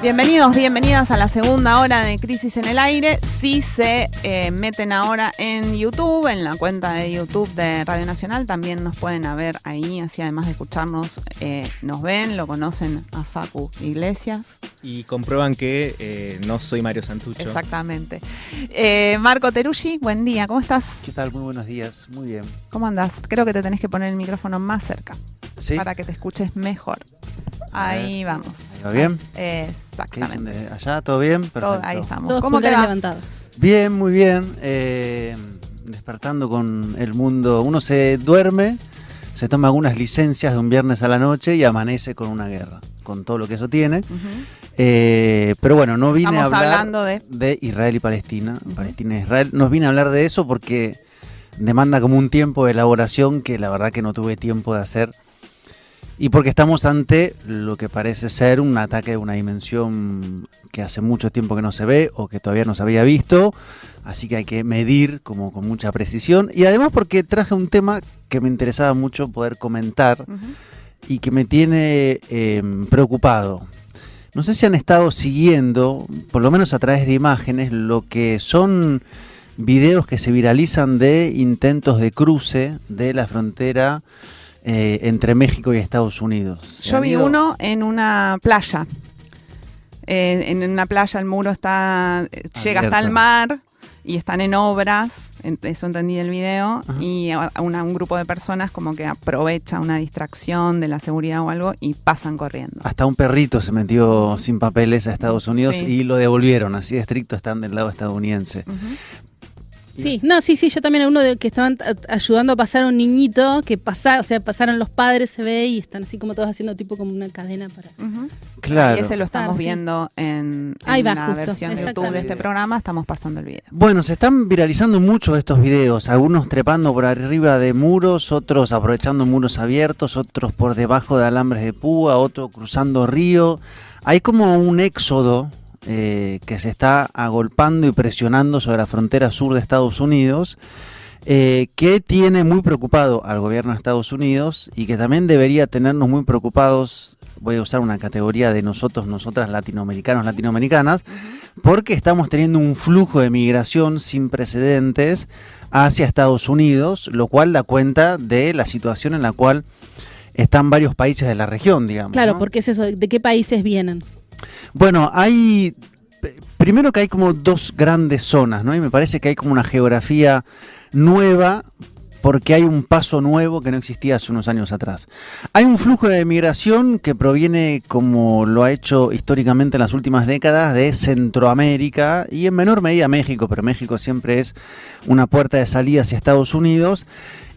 Bienvenidos, bienvenidas a la segunda hora de Crisis en el Aire. Si se eh, meten ahora en YouTube, en la cuenta de YouTube de Radio Nacional, también nos pueden ver ahí, así además de escucharnos, eh, nos ven, lo conocen a Facu Iglesias. Y comprueban que eh, no soy Mario Santucho. Exactamente. Marco Teruggi, buen día, ¿cómo estás? ¿Qué tal? Muy buenos días, muy bien. ¿Cómo andás? Creo que te tenés que poner el micrófono más cerca. ¿Sí? Para que te escuches mejor. Ahí vamos. ¿Va bien? Exactamente. ¿Allá todo bien? Perfecto. ahí estamos. Todos ¿Cómo te va? levantados. Bien, muy bien. Eh, despertando con el mundo. Uno se duerme, se toma algunas licencias de un viernes a la noche y amanece con una guerra, con todo lo que eso tiene. Eh, pero bueno, no vine Estamos a hablar hablando de... Israel y Palestina. Palestina e Israel. Nos vine a hablar de eso porque demanda como un tiempo de elaboración que la verdad que no tuve tiempo de hacer. Y porque estamos ante lo que parece ser un ataque de una dimensión que hace mucho tiempo que no se ve o que todavía no se había visto. Así que hay que medir como con mucha precisión. Y además porque traje un tema que me interesaba mucho poder comentar y que me tiene eh, preocupado. No sé si han estado siguiendo, por lo menos a través de imágenes, lo que son videos que se viralizan de intentos de cruce de la frontera eh, entre México y Estados Unidos. ¿Se Yo vi ido? uno en una playa. Eh, en una playa el muro está llega hasta el mar y están en obras, eso entendí del video, Ajá. y una- un grupo de personas como que aprovecha una distracción de la seguridad o algo y pasan corriendo. Hasta un perrito se metió sin papeles a Estados Unidos Sí. y lo devolvieron, así de estricto están del lado estadounidense. Sí, no, sí, sí, yo también uno de que estaban a- ayudando a pasar a un niñito que pasa, o sea, pasaron los padres, se ve, y están así como todos haciendo tipo como una cadena para. Claro. Y ese lo estamos Ah, sí. viendo en, en Ahí va, la justo, versión de YouTube de este programa, estamos pasando el video. Bueno, se están viralizando mucho estos videos, algunos trepando por arriba de muros, otros aprovechando muros abiertos, otros por debajo de alambres de púa, otros cruzando río. Hay como un éxodo eh, que se está agolpando y presionando sobre la frontera sur de Estados Unidos, eh, que tiene muy preocupado al gobierno de Estados Unidos y que también debería tenernos muy preocupados, voy a usar una categoría de nosotros, nosotras latinoamericanos, latinoamericanas, porque estamos teniendo un flujo de migración sin precedentes hacia Estados Unidos, lo cual da cuenta de la situación en la cual están varios países de la región, digamos. Claro, ¿no? porque es eso, ¿de qué países vienen? Bueno, hay. Primero que hay como dos grandes zonas, ¿no? Y me parece que hay como una geografía nueva porque hay un paso nuevo que no existía hace unos años atrás. Hay un flujo de migración que proviene, como lo ha hecho históricamente en las últimas décadas, de Centroamérica y en menor medida México, pero México siempre es una puerta de salida hacia Estados Unidos,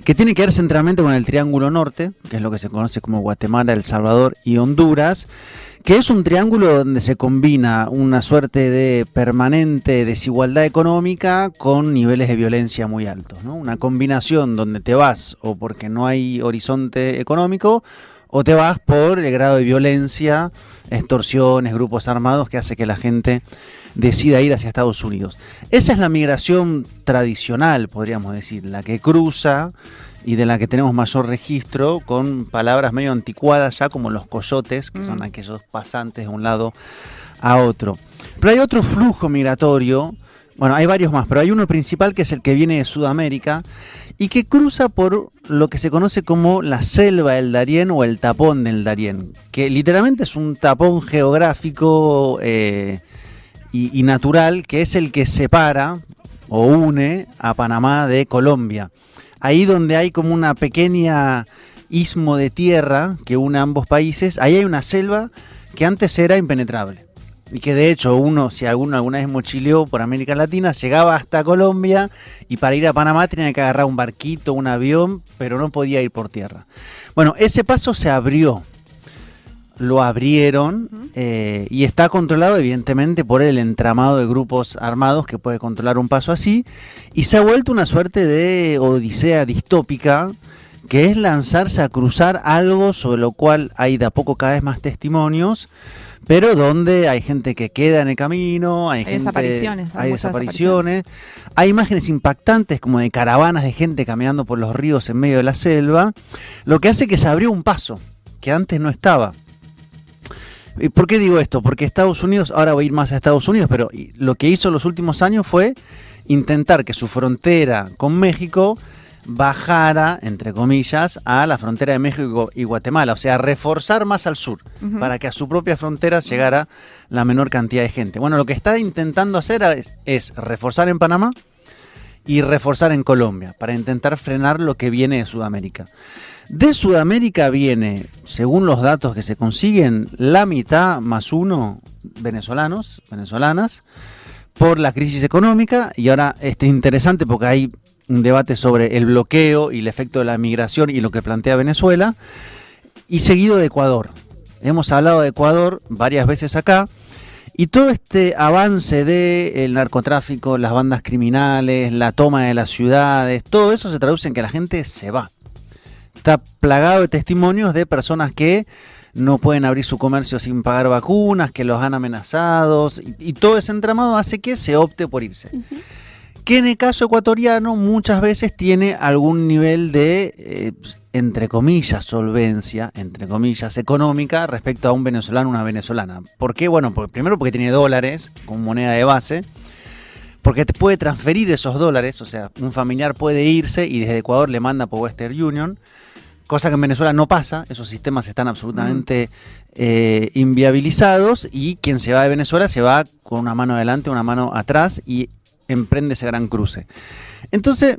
que tiene que ver centralmente con el Triángulo Norte, que es lo que se conoce como Guatemala, El Salvador y Honduras, que es un triángulo donde se combina una suerte de permanente desigualdad económica con niveles de violencia muy altos, ¿no? Una combinación donde te vas o porque no hay horizonte económico o te vas por el grado de violencia, extorsiones, grupos armados que hace que la gente decida ir hacia Estados Unidos. Esa es la migración tradicional, podríamos decir, la que cruza y de la que tenemos mayor registro con palabras medio anticuadas ya como los coyotes, que Mm. son aquellos pasantes de un lado a otro. Pero hay otro flujo migratorio, bueno, hay varios más, pero hay uno principal que es el que viene de Sudamérica y que cruza por lo que se conoce como la selva del Darién o el tapón del Darién, que literalmente es un tapón geográfico eh, y, natural que es el que separa o une a Panamá de Colombia. Ahí donde hay como una pequeña istmo de tierra que une a ambos países, ahí hay una selva que antes era impenetrable. Y que de hecho uno, si alguno alguna vez mochileó por América Latina, llegaba hasta Colombia y para ir a Panamá tenía que agarrar un barquito, un avión, pero no podía ir por tierra. Bueno, ese paso se abrió. lo abrieron eh, y está controlado evidentemente por el entramado de grupos armados que puede controlar un paso así y se ha vuelto una suerte de odisea distópica que es lanzarse a cruzar algo sobre lo cual hay de a poco cada vez más testimonios pero donde hay gente que queda en el camino, hay, Hay gente- desapariciones, hay desapariciones, hay imágenes impactantes como de caravanas de gente caminando por los ríos en medio de la selva, lo que hace que se abrió un paso que antes no estaba. ¿Y ¿Por qué digo esto? Porque Estados Unidos, ahora voy a ir más a Estados Unidos, pero lo que hizo en los últimos años fue intentar que su frontera con México bajara, entre comillas, a la frontera de México y Guatemala, o sea, reforzar más al sur, para que a su propia frontera llegara la menor cantidad de gente. Bueno, lo que está intentando hacer es, es reforzar en Panamá y reforzar en Colombia, para intentar frenar lo que viene de Sudamérica. De Sudamérica viene, según los datos que se consiguen, la mitad más uno venezolanos, venezolanas, por la crisis económica. Y ahora este es interesante porque hay un debate sobre el bloqueo y el efecto de la migración y lo que plantea Venezuela. Y seguido de Ecuador. Hemos hablado de Ecuador varias veces acá. Y todo este avance del narcotráfico, las bandas criminales, la toma de las ciudades, todo eso se traduce en que la gente se va está plagado de testimonios de personas que no pueden abrir su comercio sin pagar vacunas, que los han amenazados, y todo ese entramado hace que se opte por irse. Que en el caso ecuatoriano muchas veces tiene algún nivel de, eh, entre comillas, solvencia, entre comillas, económica respecto a un venezolano o una venezolana. ¿Por qué? Bueno, porque, primero porque tiene dólares como moneda de base, porque te puede transferir esos dólares, o sea, un familiar puede irse y desde Ecuador le manda por Western Union, cosa que en Venezuela no pasa, esos sistemas están absolutamente eh, inviabilizados y quien se va de Venezuela se va con una mano adelante, una mano atrás y emprende ese gran cruce. Entonces,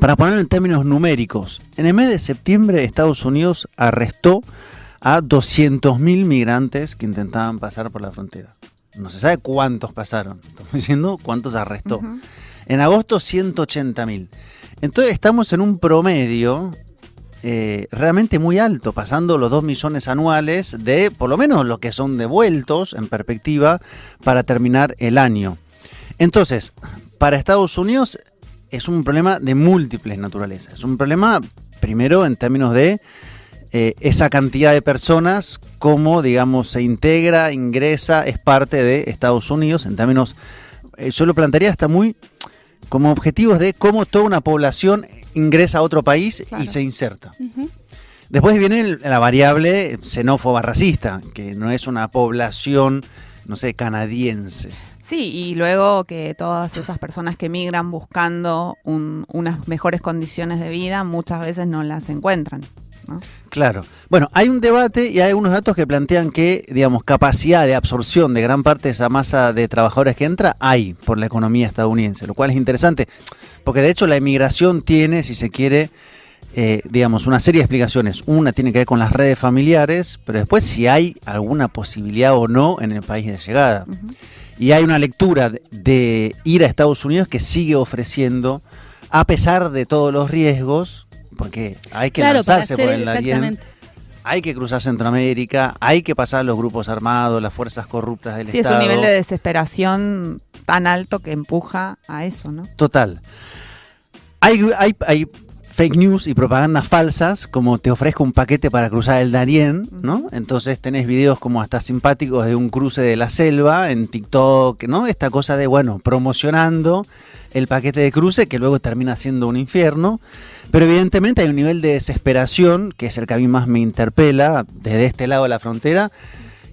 para ponerlo en términos numéricos, en el mes de septiembre Estados Unidos arrestó a 200.000 migrantes que intentaban pasar por la frontera. No se sabe cuántos pasaron, estamos diciendo cuántos arrestó. En agosto 180.000. Entonces estamos en un promedio eh, realmente muy alto, pasando los 2 millones anuales de por lo menos los que son devueltos en perspectiva para terminar el año. Entonces, para Estados Unidos es un problema de múltiples naturalezas. Es un problema, primero, en términos de eh, esa cantidad de personas, cómo, digamos, se integra, ingresa, es parte de Estados Unidos, en términos, eh, yo lo plantearía hasta muy como objetivos de cómo toda una población ingresa a otro país Claro. y se inserta. Después viene el- la variable xenófoba racista, que no es una población, no sé, canadiense. Sí, y luego que todas esas personas que migran buscando un- unas mejores condiciones de vida muchas veces no las encuentran. ¿no? Claro. Bueno, hay un debate y hay unos datos que plantean que, digamos, capacidad de absorción de gran parte de esa masa de trabajadores que entra hay por la economía estadounidense, lo cual es interesante, porque de hecho la emigración tiene, si se quiere, eh, digamos, una serie de explicaciones. Una tiene que ver con las redes familiares, pero después si hay alguna posibilidad o no en el país de llegada. Ujú. Y hay una lectura de, de ir a Estados Unidos que sigue ofreciendo, a pesar de todos los riesgos, porque hay que claro, lanzarse por el Darién, hay que cruzar Centroamérica, hay que pasar los grupos armados, las fuerzas corruptas del Sí, es Estado. un nivel de desesperación tan alto que empuja a eso, ¿no? Total. Hay, hay, hay fake news y propagandas falsas, como te ofrezco un paquete para cruzar el Darién, ¿no? Entonces tenés videos como hasta simpáticos de un cruce de la selva en TikTok, ¿no? Esta cosa de, bueno, promocionando el paquete de cruce que luego termina siendo un infierno. Pero evidentemente hay un nivel de desesperación, que es el que a mí más me interpela, desde este lado de la frontera,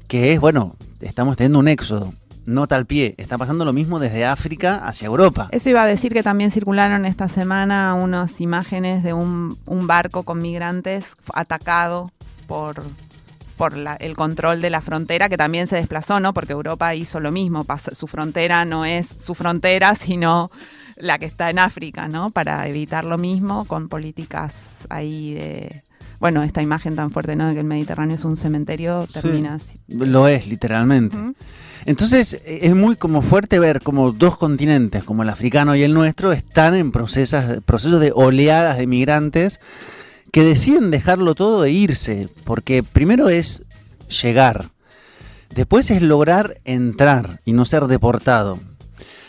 que es, bueno, estamos teniendo un éxodo. Nota al pie, está pasando lo mismo desde África hacia Europa. Eso iba a decir que también circularon esta semana unas imágenes de un, un barco con migrantes atacado por, por la- el control de la frontera, que también se desplazó, ¿no? Porque Europa hizo lo mismo. Su frontera no es su frontera, sino la que está en África, ¿no? Para evitar lo mismo con políticas ahí de... Bueno, esta imagen tan fuerte, ¿no? De que el Mediterráneo es un cementerio, termina así. Lo es, literalmente. Entonces eh, es muy como fuerte ver como dos continentes, como el africano y el nuestro, están en procesas, procesos de oleadas de migrantes que deciden dejarlo todo e irse, porque primero es llegar. Después es lograr entrar y no ser deportado.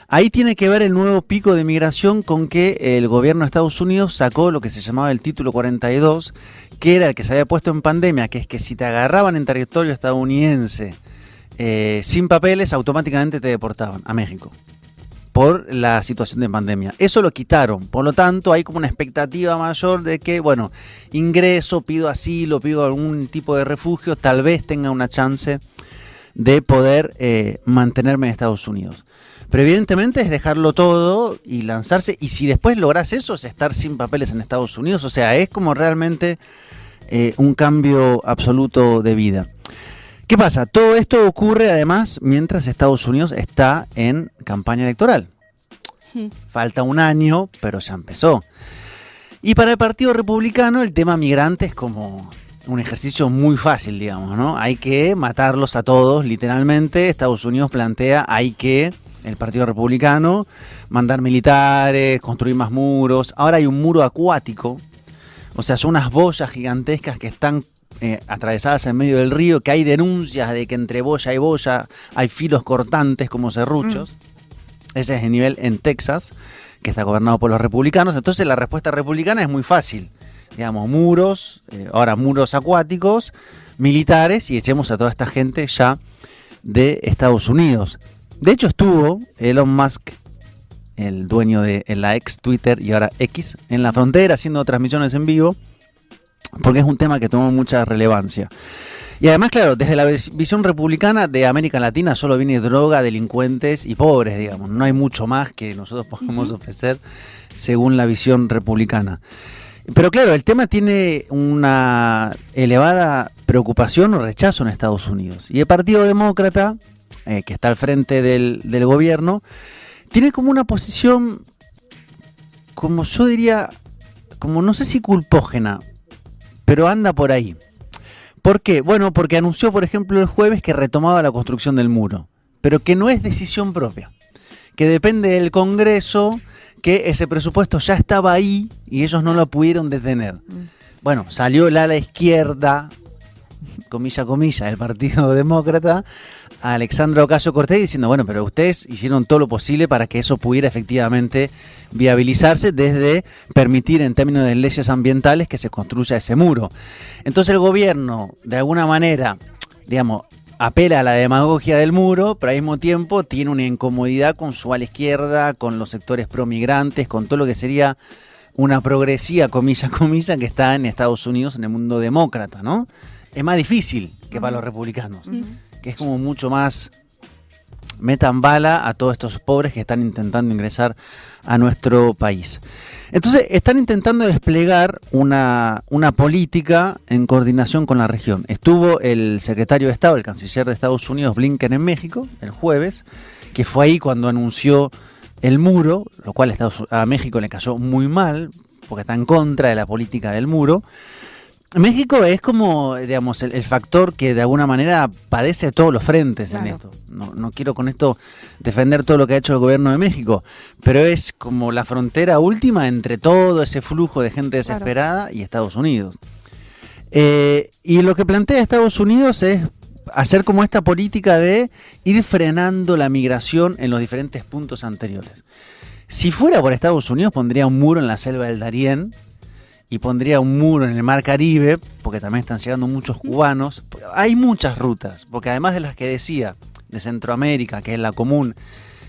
Ahí tiene que ver el nuevo pico de migración con que el gobierno de Estados Unidos sacó lo que se llamaba el título 42, que era el que se había puesto en pandemia, que es que si te agarraban en territorio estadounidense eh, sin papeles, automáticamente te deportaban a México por la situación de pandemia. Eso lo quitaron, por lo tanto hay como una expectativa mayor de que, bueno, ingreso, pido asilo, pido algún tipo de refugio, tal vez tenga una chance de poder eh, mantenerme en Estados Unidos. Pero evidentemente es dejarlo todo y lanzarse. Y si después logras eso, es estar sin papeles en Estados Unidos. O sea, es como realmente eh, un cambio absoluto de vida. ¿Qué pasa? Todo esto ocurre además mientras Estados Unidos está en campaña electoral. Hmm. Falta un año, pero ya empezó. Y para el Partido Republicano el tema migrante es como un ejercicio muy fácil, digamos, ¿no? Hay que matarlos a todos, literalmente. Estados Unidos plantea, hay que el Partido Republicano, mandar militares, construir más muros. Ahora hay un muro acuático, o sea, son unas boyas gigantescas que están eh, atravesadas en medio del río, que hay denuncias de que entre boya y boya hay filos cortantes como serruchos. Ese es el nivel en Texas, que está gobernado por los republicanos. Entonces la respuesta republicana es muy fácil. Digamos, muros, eh, ahora muros acuáticos, militares y echemos a toda esta gente ya de Estados Unidos. De hecho estuvo Elon Musk, el dueño de la ex Twitter y ahora X, en la frontera haciendo transmisiones en vivo, porque es un tema que tomó mucha relevancia. Y además, claro, desde la visión republicana de América Latina solo viene droga, delincuentes y pobres, digamos. No hay mucho más que nosotros podemos ofrecer según la visión republicana. Pero claro, el tema tiene una elevada preocupación o rechazo en Estados Unidos. Y el Partido Demócrata, eh, que está al frente del, del gobierno, tiene como una posición, como yo diría, como no sé si culpógena, pero anda por ahí. ¿Por qué? Bueno, porque anunció, por ejemplo, el jueves que retomaba la construcción del muro, pero que no es decisión propia, que depende del Congreso, que ese presupuesto ya estaba ahí y ellos no lo pudieron detener. Bueno, salió el ala izquierda, comilla, comilla, del Partido Demócrata, a Alexandra Ocasio Cortés diciendo, bueno, pero ustedes hicieron todo lo posible para que eso pudiera efectivamente viabilizarse desde permitir en términos de leyes ambientales que se construya ese muro. Entonces el gobierno, de alguna manera, digamos, apela a la demagogia del muro, pero al mismo tiempo tiene una incomodidad con su ala izquierda, con los sectores promigrantes, con todo lo que sería una progresía, comilla, comilla, que está en Estados Unidos, en el mundo demócrata, ¿no? Es más difícil que para los republicanos que es como mucho más metan bala a todos estos pobres que están intentando ingresar a nuestro país. Entonces, están intentando desplegar una, una, política en coordinación con la región. Estuvo el secretario de Estado, el canciller de Estados Unidos, Blinken, en México, el jueves, que fue ahí cuando anunció el muro, lo cual a México le cayó muy mal, porque está en contra de la política del muro. México es como, digamos, el, factor que de alguna manera padece todos los frentes en esto. No, no, quiero con esto defender todo lo que ha hecho el gobierno de México, pero es como la frontera última entre todo ese flujo de gente desesperada y Estados Unidos. Eh, y lo que plantea Estados Unidos es hacer como esta política de ir frenando la migración en los diferentes puntos anteriores. Si fuera por Estados Unidos, pondría un muro en la selva del Darién, y pondría un muro en el mar Caribe, porque también están llegando muchos cubanos. Hay muchas rutas, porque además de las que decía, de Centroamérica, que es la común,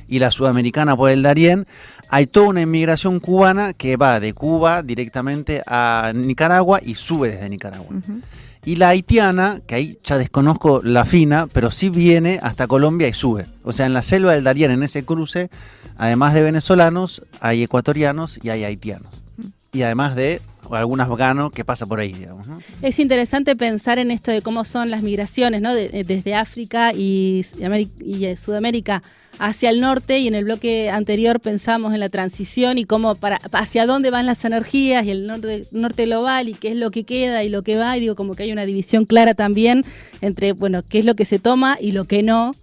y la sudamericana por el Darién, hay toda una inmigración cubana que va de Cuba directamente a Nicaragua y sube desde Nicaragua. Y la haitiana, que ahí ya desconozco la fina, pero sí viene hasta Colombia y sube. O sea, en la selva del Darién, en ese cruce, además de venezolanos, hay ecuatorianos y hay haitianos. Y además de algún afgano que pasa por ahí, digamos. Es interesante pensar en esto de cómo son las migraciones, ¿no? desde África y, y, eh, Sudamérica hacia el norte y en el bloque anterior pensamos en la transición y cómo para hacia dónde van las energías y el norte, norte global y qué es lo que queda y lo que va y digo como que hay una división clara también entre bueno qué es lo que se toma y lo que no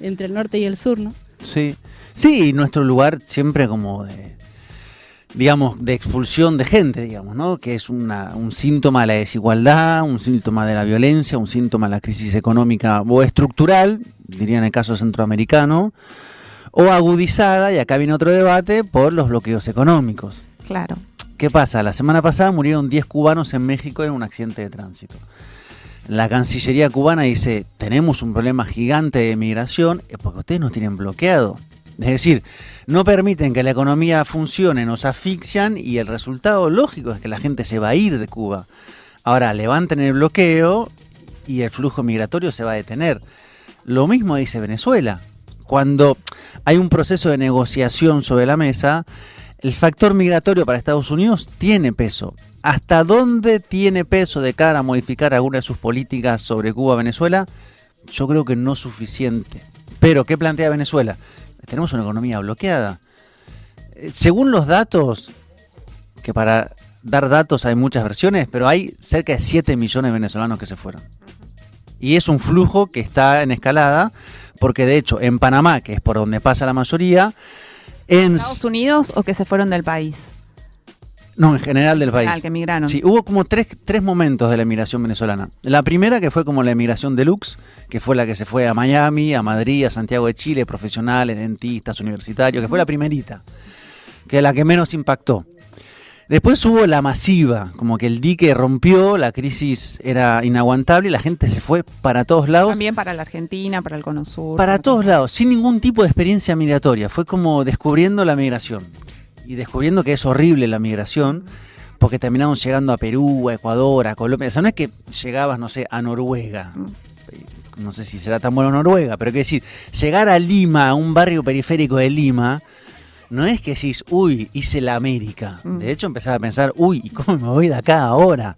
entre el norte y el sur, ¿no? Sí, sí, nuestro lugar siempre como de digamos, de expulsión de gente, digamos, ¿no? Que es una- un síntoma de la desigualdad, un síntoma de la violencia, un síntoma de la crisis económica o estructural, diría en el caso centroamericano, o agudizada, y acá viene otro debate, por los bloqueos económicos. Claro. ¿Qué pasa? La semana pasada murieron 10 cubanos en México en un accidente de tránsito. La Cancillería cubana dice, tenemos un problema gigante de migración es porque ustedes nos tienen bloqueado. Es decir, no permiten que la economía funcione, nos asfixian y el resultado lógico es que la gente se va a ir de Cuba. Ahora, levanten el bloqueo y el flujo migratorio se va a detener. Lo mismo dice Venezuela. Cuando hay un proceso de negociación sobre la mesa, el factor migratorio para Estados Unidos tiene peso. ¿Hasta dónde tiene peso de cara a modificar alguna de sus políticas sobre Cuba-Venezuela? Yo creo que no suficiente. Pero, ¿qué plantea Venezuela? Tenemos una economía bloqueada. Eh, Según los datos, que para dar datos hay muchas versiones, pero hay cerca de 7 millones de venezolanos que se fueron. Y es un flujo que está en escalada, porque de hecho en Panamá, que es por donde pasa la mayoría, en, ¿Estados Unidos o que se fueron del país? No, en general del país. Al que migraron. Sí, hubo como tres, tres momentos de la emigración venezolana. La primera que fue como la emigración deluxe, que fue la que se fue a Miami, a Madrid, a Santiago de Chile, profesionales, dentistas, universitarios, que fue la primerita, que es la que menos impactó. Después hubo la masiva, como que el dique rompió, la crisis era inaguantable y la gente se fue para todos lados. También para la Argentina, para el Cono Sur. Para todos lados, sin ningún tipo de experiencia migratoria. Fue como descubriendo la migración. Y descubriendo que es horrible la migración, porque terminamos llegando a Perú, a Ecuador, a Colombia. O sea, no es que llegabas, no sé, a Noruega. No sé si será tan bueno Noruega, pero que decir, llegar a Lima, a un barrio periférico de Lima, no es que decís, uy, hice la América. Mm. De hecho, empezaba a pensar, uy, ¿y cómo me voy de acá ahora?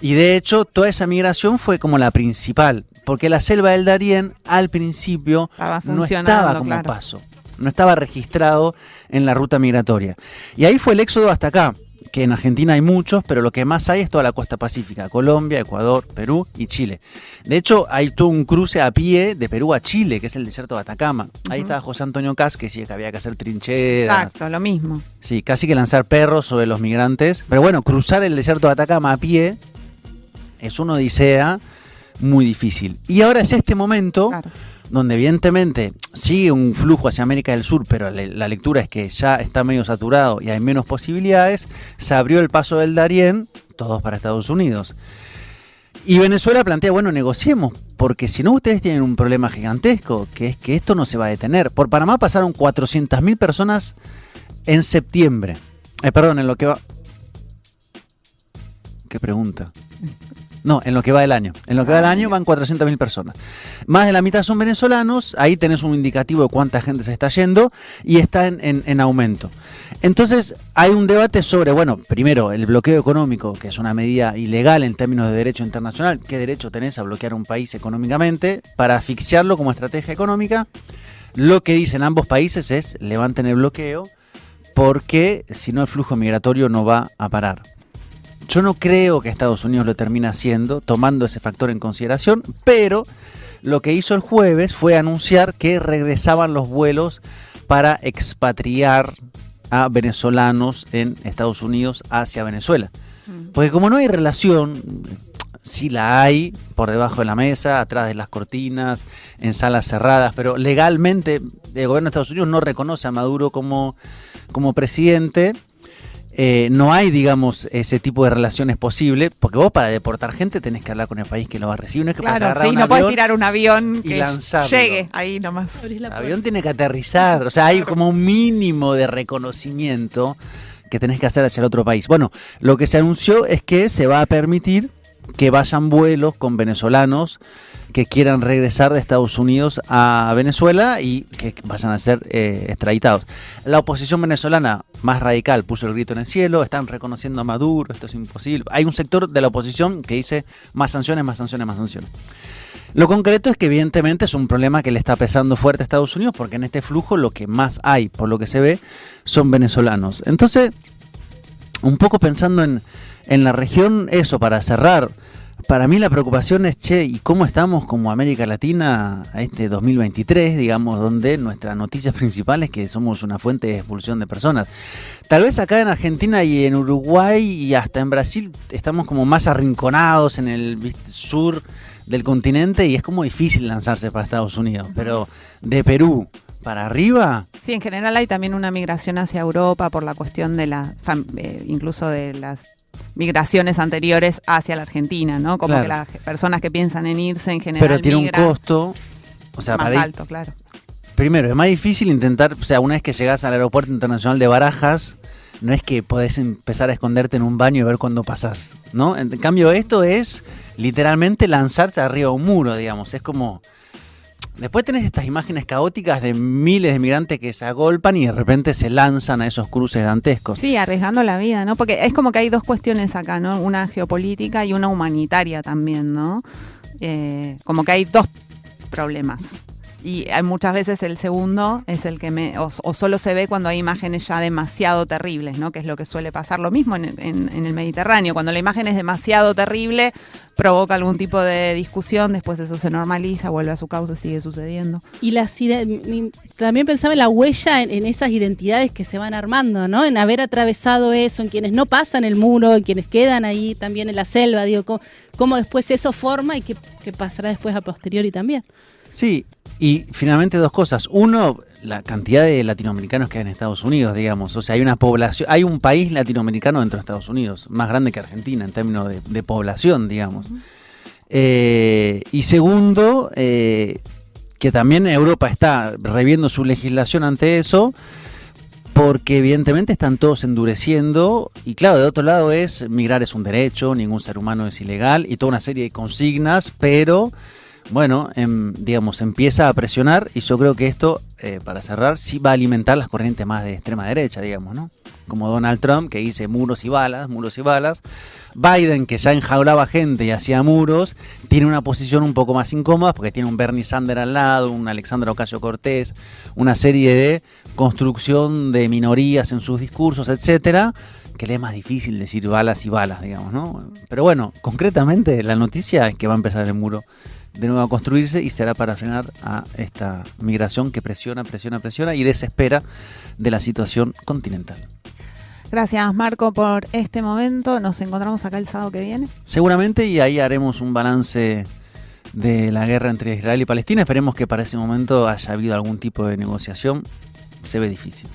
Y de hecho, toda esa migración fue como la principal, porque la selva del Darién al principio Estaba no estaba como claro. paso, no estaba registrado en la ruta migratoria. Y ahí fue el éxodo hasta acá, que en Argentina hay muchos, pero lo que más hay es toda la costa pacífica, Colombia, Ecuador, Perú y Chile. De hecho, hay todo un cruce a pie de Perú a Chile, que es el desierto de Atacama. Ahí estaba José Antonio Cas, que decía que había que hacer trincheras, Exacto, lo mismo. Sí, casi que lanzar perros sobre los migrantes. Pero bueno, cruzar el desierto de Atacama a pie es una odisea muy difícil. Y ahora es este momento Claro. Donde evidentemente sigue un flujo hacia América del Sur, pero la lectura es que ya está medio saturado y hay menos posibilidades. Se abrió el paso del Darién, todos para Estados Unidos. Y Venezuela plantea, bueno, negociemos, porque si no ustedes tienen un problema gigantesco, que es que esto no se va a detener. Por Panamá pasaron 400.000 personas en septiembre. Eh, perdón, en lo que va... ¿Qué pregunta? No, en lo que va del año. En lo que va del año van 400.000 personas. Más de la mitad son venezolanos, ahí tenés un indicativo de cuánta gente se está yendo y está en, en- en aumento. Entonces hay un debate sobre, bueno, primero el bloqueo económico, que es una medida ilegal en términos de derecho internacional. ¿Qué derecho tenés a bloquear un país económicamente para asfixiarlo como estrategia económica? Lo que dicen ambos países es levanten el bloqueo porque si no el flujo migratorio no va a parar. Yo no creo que Estados Unidos lo termine haciendo, tomando ese factor en consideración, pero lo que hizo el jueves fue anunciar que regresaban los vuelos para expatriar a venezolanos en Estados Unidos hacia Venezuela. Mm. Porque como no hay relación, sí la hay por debajo de la mesa, atrás de las cortinas, en salas cerradas, pero legalmente el gobierno de Estados Unidos no reconoce a Maduro como, como presidente. Eh, no hay, digamos, ese tipo de relaciones posible, porque vos para deportar gente tenés que hablar con el país que lo va a recibir. No es que Claro, sí, un no puedes tirar un avión y que lanzarlo. llegue ahí nomás. El avión tiene que aterrizar, o sea, hay como un mínimo de reconocimiento que tenés que hacer hacia el otro país. Bueno, lo que se anunció es que se va a permitir que vayan vuelos con venezolanos que quieran regresar de Estados Unidos a Venezuela y que vayan a ser eh, extraditados. La oposición venezolana más radical puso el grito en el cielo, están reconociendo a Maduro, esto es imposible. Hay un sector de la oposición que dice más sanciones, más sanciones, más sanciones. Lo concreto es que evidentemente es un problema que le está pesando fuerte a Estados Unidos porque en este flujo lo que más hay, por lo que se ve, son venezolanos. Entonces, un poco pensando en, en la región, eso, para cerrar, para mí la preocupación es, che, ¿y cómo estamos como América Latina a este 2023, digamos, donde nuestra noticia principal es que somos una fuente de expulsión de personas? Tal vez acá en Argentina y en Uruguay y hasta en Brasil estamos como más arrinconados en el sur del continente y es como difícil lanzarse para Estados Unidos, pero de Perú para arriba, Sí, en general hay también una migración hacia Europa por la cuestión de la, eh, incluso de las migraciones anteriores hacia la Argentina, ¿no? Como Claro. que las personas que piensan en irse en general pero tiene un costo. O sea, más para ir- alto, claro. Primero, es más difícil intentar, o sea, una vez que llegas al aeropuerto internacional de Barajas, no es que podés empezar a esconderte en un baño y ver cuándo pasás, ¿no? En cambio, esto es literalmente lanzarse arriba de un muro, digamos. Es como. Después tenés estas imágenes caóticas de miles de migrantes que se agolpan y de repente se lanzan a esos cruces dantescos. Sí, arriesgando la vida, ¿no? Porque es como que hay dos cuestiones acá, ¿no? Una geopolítica y una humanitaria también, ¿no? Eh, como que hay dos problemas. Y hay muchas veces el segundo es el que me. O, o solo se ve cuando hay imágenes ya demasiado terribles, ¿no? Que es lo que suele pasar. Lo mismo en, en- en el Mediterráneo. Cuando la imagen es demasiado terrible, provoca algún tipo de discusión, después eso se normaliza, vuelve a su causa, sigue sucediendo. Y las también pensaba en la huella en, en esas identidades que se van armando, ¿no? En haber atravesado eso, en quienes no pasan el muro, en quienes quedan ahí también en la selva, digo, cómo, cómo después eso forma y qué, qué pasará después a posteriori también. Sí, y finalmente dos cosas. Uno, la cantidad de latinoamericanos que hay en Estados Unidos, digamos. O sea, hay una población, hay un país latinoamericano dentro de Estados Unidos, más grande que Argentina en términos de, de población, digamos. Eh, y segundo, eh, que también Europa está reviendo su legislación ante eso, porque evidentemente están todos endureciendo y claro, de otro lado es migrar es un derecho, ningún ser humano es ilegal y toda una serie de consignas, pero bueno, em, digamos, empieza a presionar y yo creo que esto, eh, para cerrar, sí va a alimentar las corrientes más de extrema derecha, digamos, ¿no? Como Donald Trump, que dice muros y balas, muros y balas. Biden, que ya enjaulaba gente y hacía muros, tiene una posición un poco más incómoda porque tiene un Bernie Sanders al lado, un Alexandra Ocasio Cortés, una serie de construcción de minorías en sus discursos, etcétera, que le es más difícil decir balas y balas, digamos, ¿no? Pero bueno, concretamente la noticia es que va a empezar el muro de nuevo a construirse y será para frenar a esta migración que presiona, presiona, presiona y desespera de la situación continental. Gracias, Marco, por este momento. Nos encontramos acá el sábado que viene. Seguramente y ahí haremos un balance de la guerra entre Israel y Palestina. Esperemos que para ese momento haya habido algún tipo de negociación. Se ve difícil.